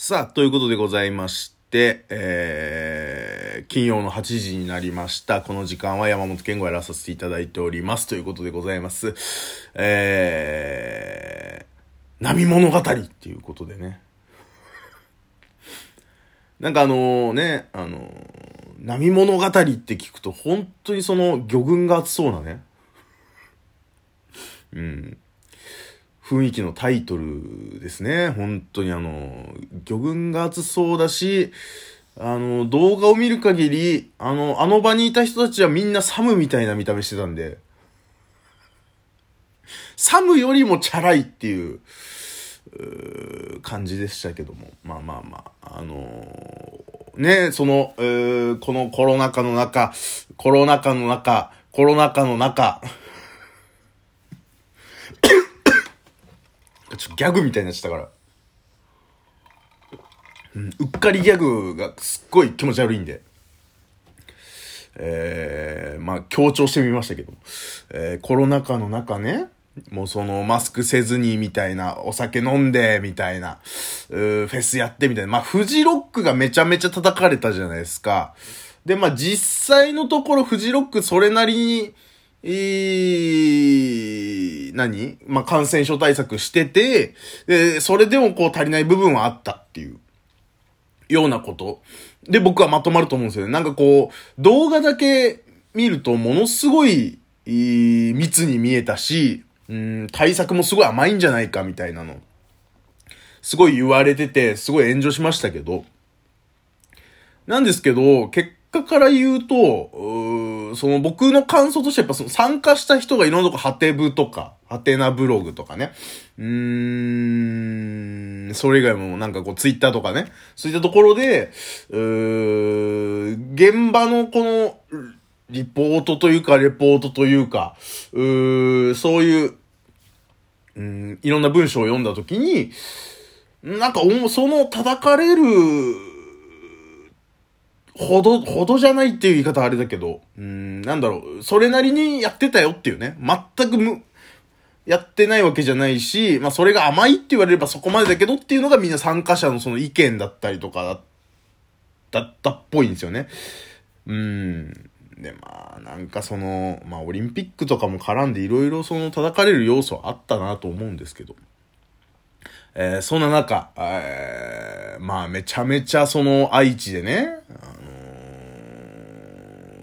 さあ、ということでございまして、えー、金曜の8時になりました。この時間は山本健吾やらさせていただいております。ということでございます。えー、波物語っていうことでね。なんかあのね、あの波物語って聞くと本当にその魚群が熱そうなね。うん。雰囲気のタイトルですね。本当にあの、魚群が熱そうだし、あの、動画を見る限り、あの、あの場にいた人たちはみんなサムみたいな見た目してたんで、サムよりもチャラいっていう、う感じでしたけども。まあまあまあ、あのーね、その、えこのコロナ禍の中、コロナ禍の中、コロナ禍の中、ちょっとギャグみたいになっちゃったから。う、っかりギャグがすっごい気持ち悪いんで。えー、まあ強調してみましたけど。えー、コロナ禍の中ね、もうそのマスクせずにみたいな、お酒飲んでみたいな、うーフェスやってみたいな。まあフジロックがめちゃめちゃ叩かれたじゃないですか。で、まあ実際のところフジロックそれなりに、えー、何？まあ、感染症対策してて、で、それでもこう足りない部分はあったっていう、ようなこと。で、僕はまとまると思うんですよね。なんかこう、動画だけ見るとものすごい、えー密に見えたし、うん、対策もすごい甘いんじゃないかみたいなの。すごい言われてて、すごい炎上しましたけど、なんですけど、結果から言うと、うその僕の感想としてやっぱその参加した人がいろんなとこ、ハテブとか、ハテナブログとかね。うーん、それ以外もなんかこうツイッターとかね。そういったところで、うーん現場のこの、リポートというか、レポートというか、うーそういう、うん、いろんな文章を読んだときに、なんか、その叩かれる、ほど、ほどじゃないっていう言い方はあれだけど、うーん、なんだろう、それなりにやってたよっていうね。全くむ、やってないわけじゃないし、まあそれが甘いって言われればそこまでだけどっていうのがみんな参加者のその意見だったりとかだったっぽいんですよね。うん。で、まあ、なんかその、まあオリンピックとかも絡んでいろいろその叩かれる要素はあったなと思うんですけど。えーそんな中、えーまあめちゃめちゃその愛知でね、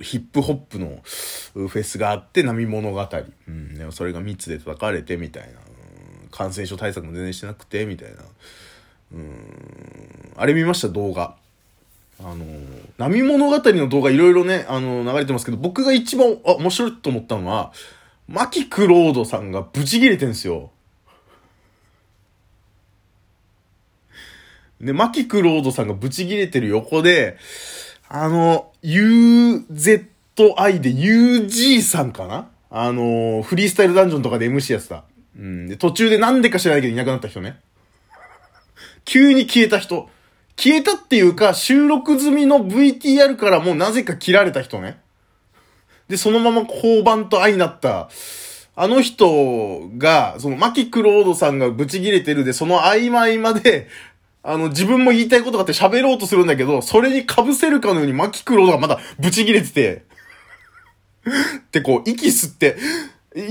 ヒップホップのフェスがあって波物語。うん、でもそれが密で叩かれてみたいな。感染症対策も全然してなくて、みたいな。うん、あれ見ました動画。あのー波物語の動画いろいろね、あの流れてますけど、僕が一番、あ、面白いと思ったのは、マキクロードさんがブチ切れてんすよ。で、マキクロードさんがブチ切れてる横で、あの、UZI で UG さんかな？あの、フリースタイルダンジョンとかで MC やってた。うん。で、途中でなんでか知らないけどいなくなった人ね。急に消えた人。消えたっていうか、収録済みの VTR からもうなぜか切られた人ね。で、そのまま交番と相なった、あの人が、その、マキクロードさんがブチ切れてるで、その合間合間で、あの、自分も言いたいことがあって喋ろうとするんだけど、それに被せるかのようにマキクロがまだブチ切れてて、で、こう、息吸って、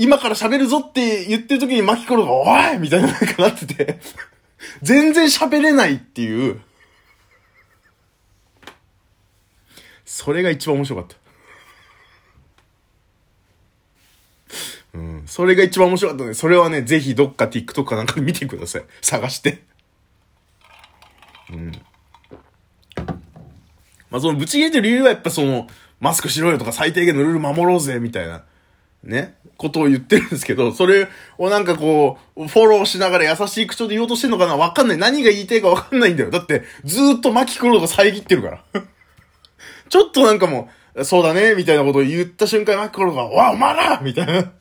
今から喋るぞって言ってる時にマキクロが、おいみたいななんかなってて、全然喋れないっていう、それが一番面白かった。うん。それが一番面白かったので、それはね、ぜひどっか TikTok かなんかで見てください。探して。うん。まあ、その、ぶち切れてる理由はやっぱその、マスクしろよとか最低限のルール守ろうぜ、みたいな、ね、ことを言ってるんですけど、それをなんかこう、フォローしながら優しい口調で言おうとしてんのかなわかんない。何が言いたいかわかんないんだよ。だって、ずーっとマキクローが遮ってるから。ちょっとなんかもう、そうだね、みたいなことを言った瞬間、マキクロが、わ、お前らみたいな。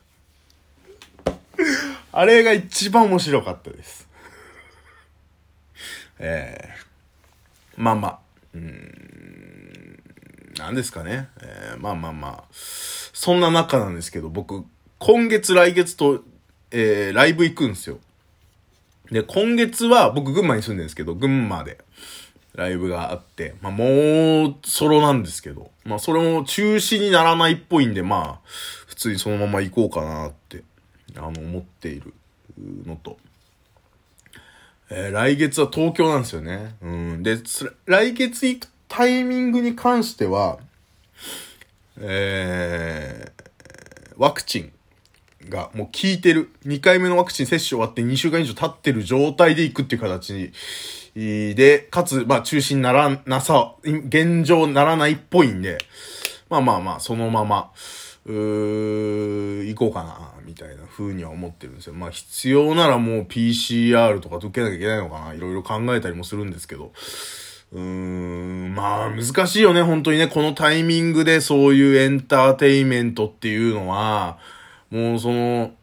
あれが一番面白かったです。ええまあまあ、うん、なんですかね。えーまあまあまあ、そんな中なんですけど、僕、今月来月と、えーライブ行くんですよ。で、今月は僕群馬に住んでるんですけど、群馬でライブがあって、まあもうソロなんですけど、まあそれも中止にならないっぽいんで、まあ普通にそのまま行こうかなって、あの思っているのと、えー、来月は東京なんですよね。うん。で、来月行くタイミングに関しては、えー、ワクチンがもう効いてる。2回目のワクチン接種終わって2週間以上経ってる状態で行くっていう形で、かつ、まあ中止にならなさ、現状ならないっぽいんで、まあまあまあ、そのまま、うー、行こうかな、みたいな風には思ってるんですよ。まあ必要ならもう PCR とか受けなきゃいけないのかな、いろいろ考えたりもするんですけど、うーん、まあ難しいよね、本当にね。このタイミングでそういうエンターテインメントっていうのは、もうその、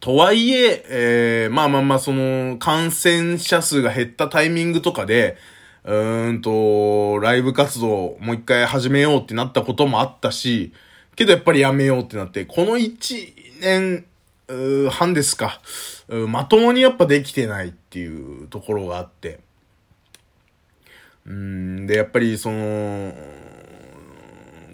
とはいえ、えー、まあまあまあ、その、感染者数が減ったタイミングとかで、うーんと、ライブ活動もう一回始めようってなったこともあったし、けどやっぱりやめようってなって、この1年、半ですか、まともにやっぱできてないっていうところがあって、うん、で、やっぱりその、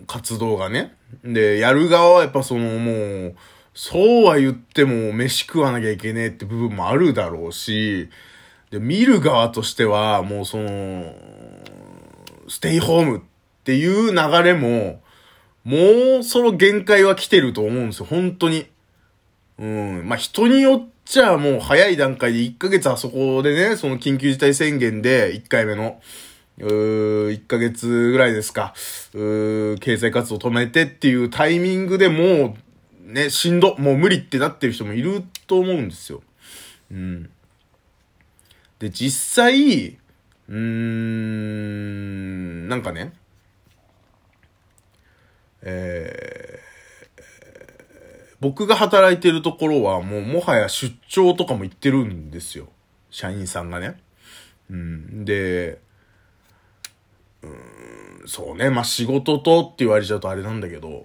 活動がね。で、やる側はやっぱそのもう、そうは言っても飯食わなきゃいけねえって部分もあるだろうし、で、見る側としてはもうその、ステイホームっていう流れも、もうその限界は来てると思うんですよ、本当に。うん。まあ、人によっちゃもう早い段階で1ヶ月あそこでね、その緊急事態宣言で1回目の、うー、1ヶ月ぐらいですか、うー、経済活動止めてっていうタイミングでもう、ね、しんど、もう無理ってなってる人もいると思うんですよ。うん。で、実際、うーん、なんかね、えー、僕が働いてるところはもうもはや出張とかも行ってるんですよ。社員さんがね。うん。で、うん、そうね。まあ、仕事とって言われちゃうとあれなんだけど、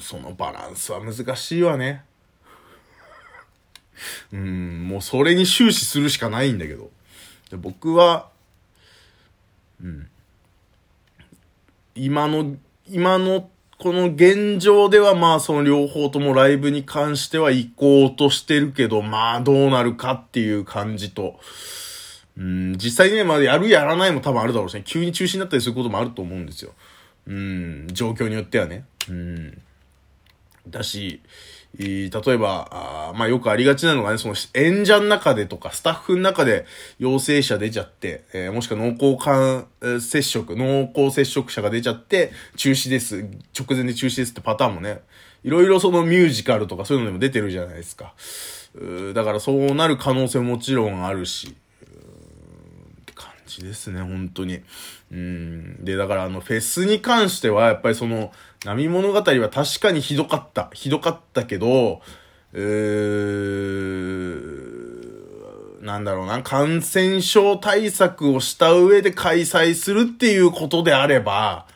そのバランスは難しいわね。うん、もうそれに終始するしかないんだけど。で僕は、うん。今の、今の、この現状ではまあその両方ともライブに関しては行こうとしてるけど、まあどうなるかっていう感じと、うん、実際ね、まあ、やるやらないも多分あるだろうし、ね、急に中止になったりすることもあると思うんですよ。うん、状況によってはね。うん。だし、例えば、あまあよくありがちなのがね、その演者の中でとかスタッフの中で陽性者出ちゃって、えー、もしくは濃厚感接触、濃厚接触者が出ちゃって中止です、直前で中止ですってパターンもね、いろいろそのミュージカルとかそういうのでも出てるじゃないですか。だからそうなる可能性ももちろんあるし、ちですね、本当に。うん。で、だからあの、フェスに関しては、やっぱりその、波物語は確かにひどかった。ひどかったけど、うー、なんだろうな、感染症対策をした上で開催するっていうことであれば、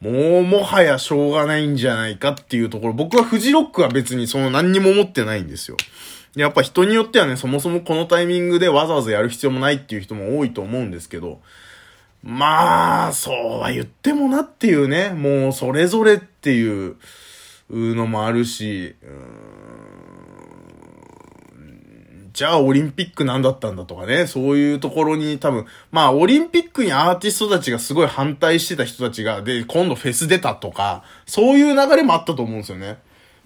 もうもはやしょうがないんじゃないかっていうところ、僕はフジロックは別にその何にも思ってないんですよ。やっぱ人によってはね、そもそもこのタイミングでわざわざやる必要もないっていう人も多いと思うんですけど、まあ、そうは言ってもなっていうね、もうそれぞれっていうのもあるし、うん。じゃあオリンピックなんだったんだとかね、そういうところに多分、まあオリンピックにアーティストたちがすごい反対してた人たちが、で、今度フェス出たとか、そういう流れもあったと思うんですよね。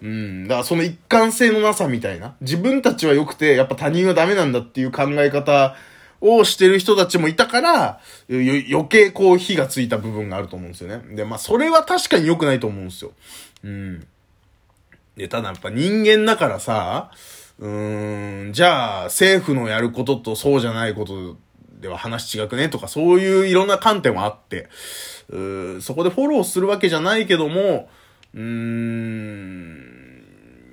うん。だからその一貫性のなさみたいな。自分たちは良くて、やっぱ他人はダメなんだっていう考え方をしてる人たちもいたから、余計こう火がついた部分があると思うんですよね。で、まあそれは確かに良くないと思うんですよ。うん。で、ただやっぱ人間だからさ、うーん、じゃあ政府のやることとそうじゃないことでは話違くねとか、そういういろんな観点はあって、うそこでフォローするわけじゃないけども、うん、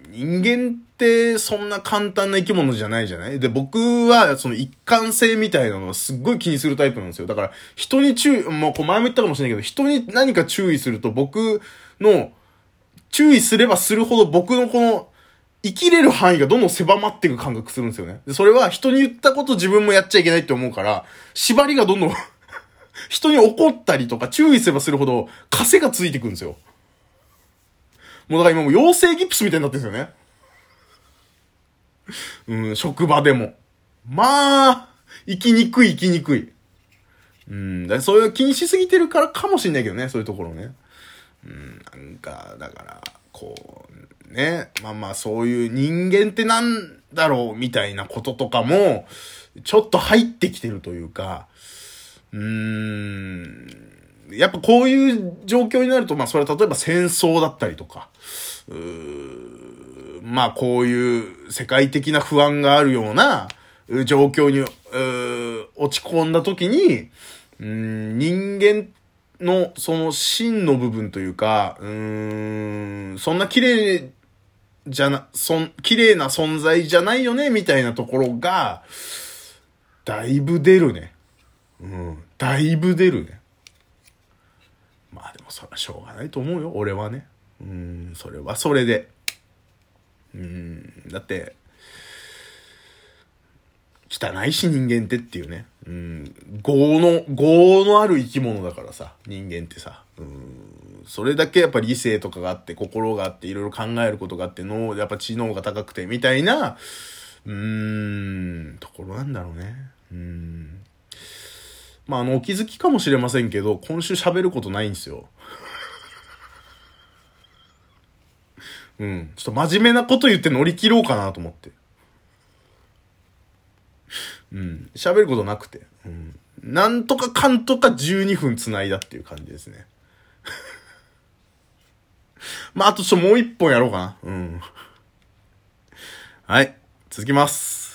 人間ってそんな簡単な生き物じゃないじゃない？で、僕はその一貫性みたいなのをすっごい気にするタイプなんですよ。だから人に注意、もうこう前も言ったかもしれないけど、人に何か注意すると僕の注意すればするほど僕のこの生きれる範囲がどんどん狭まっていく感覚するんですよね。で、それは人に言ったこと自分もやっちゃいけないって思うから、縛りがどんどん 人に怒ったりとか注意すればするほど、枷がついてくるんですよ。もうだから今もう妖精ギプスみたいになってるんですよね。うん、職場でも。まあ、生きにくい生きにくい。うん、だそういう気にしすぎてるからかもしんないけどね、そういうところね。うん、なんか、だから、こう、ね、まあまあそういう人間ってなんだろうみたいなこととかも、ちょっと入ってきてるというか、うーん、やっぱこういう状況になると、まあそれは例えば戦争だったりとか、うーまあこういう世界的な不安があるような状況に落ち込んだ時に、うん、人間のその真の部分というか、うん、そんな綺麗じゃな、そん、綺麗な存在じゃないよね、みたいなところが、だいぶ出るね。うん、だいぶ出るね。まあでもそれはしょうがないと思うよ、俺はね。うん、それはそれで。うん、だって、汚いし人間ってっていうね。うん、業の、業のある生き物だからさ、人間ってさ。うん、それだけやっぱり理性とかがあって、心があって、いろいろ考えることがあって、脳、やっぱ知能が高くて、みたいな、うーん、ところなんだろうね。うん。まあ、あの、お気づきかもしれませんけど、今週喋ることないんですよ。うん。ちょっと真面目なこと言って乗り切ろうかなと思って。うん。喋ることなくて。うん。なんとかかんとか12分繋いだっていう感じですね。まあ、あとちょっともう一本やろうかな。うん。はい。続きます。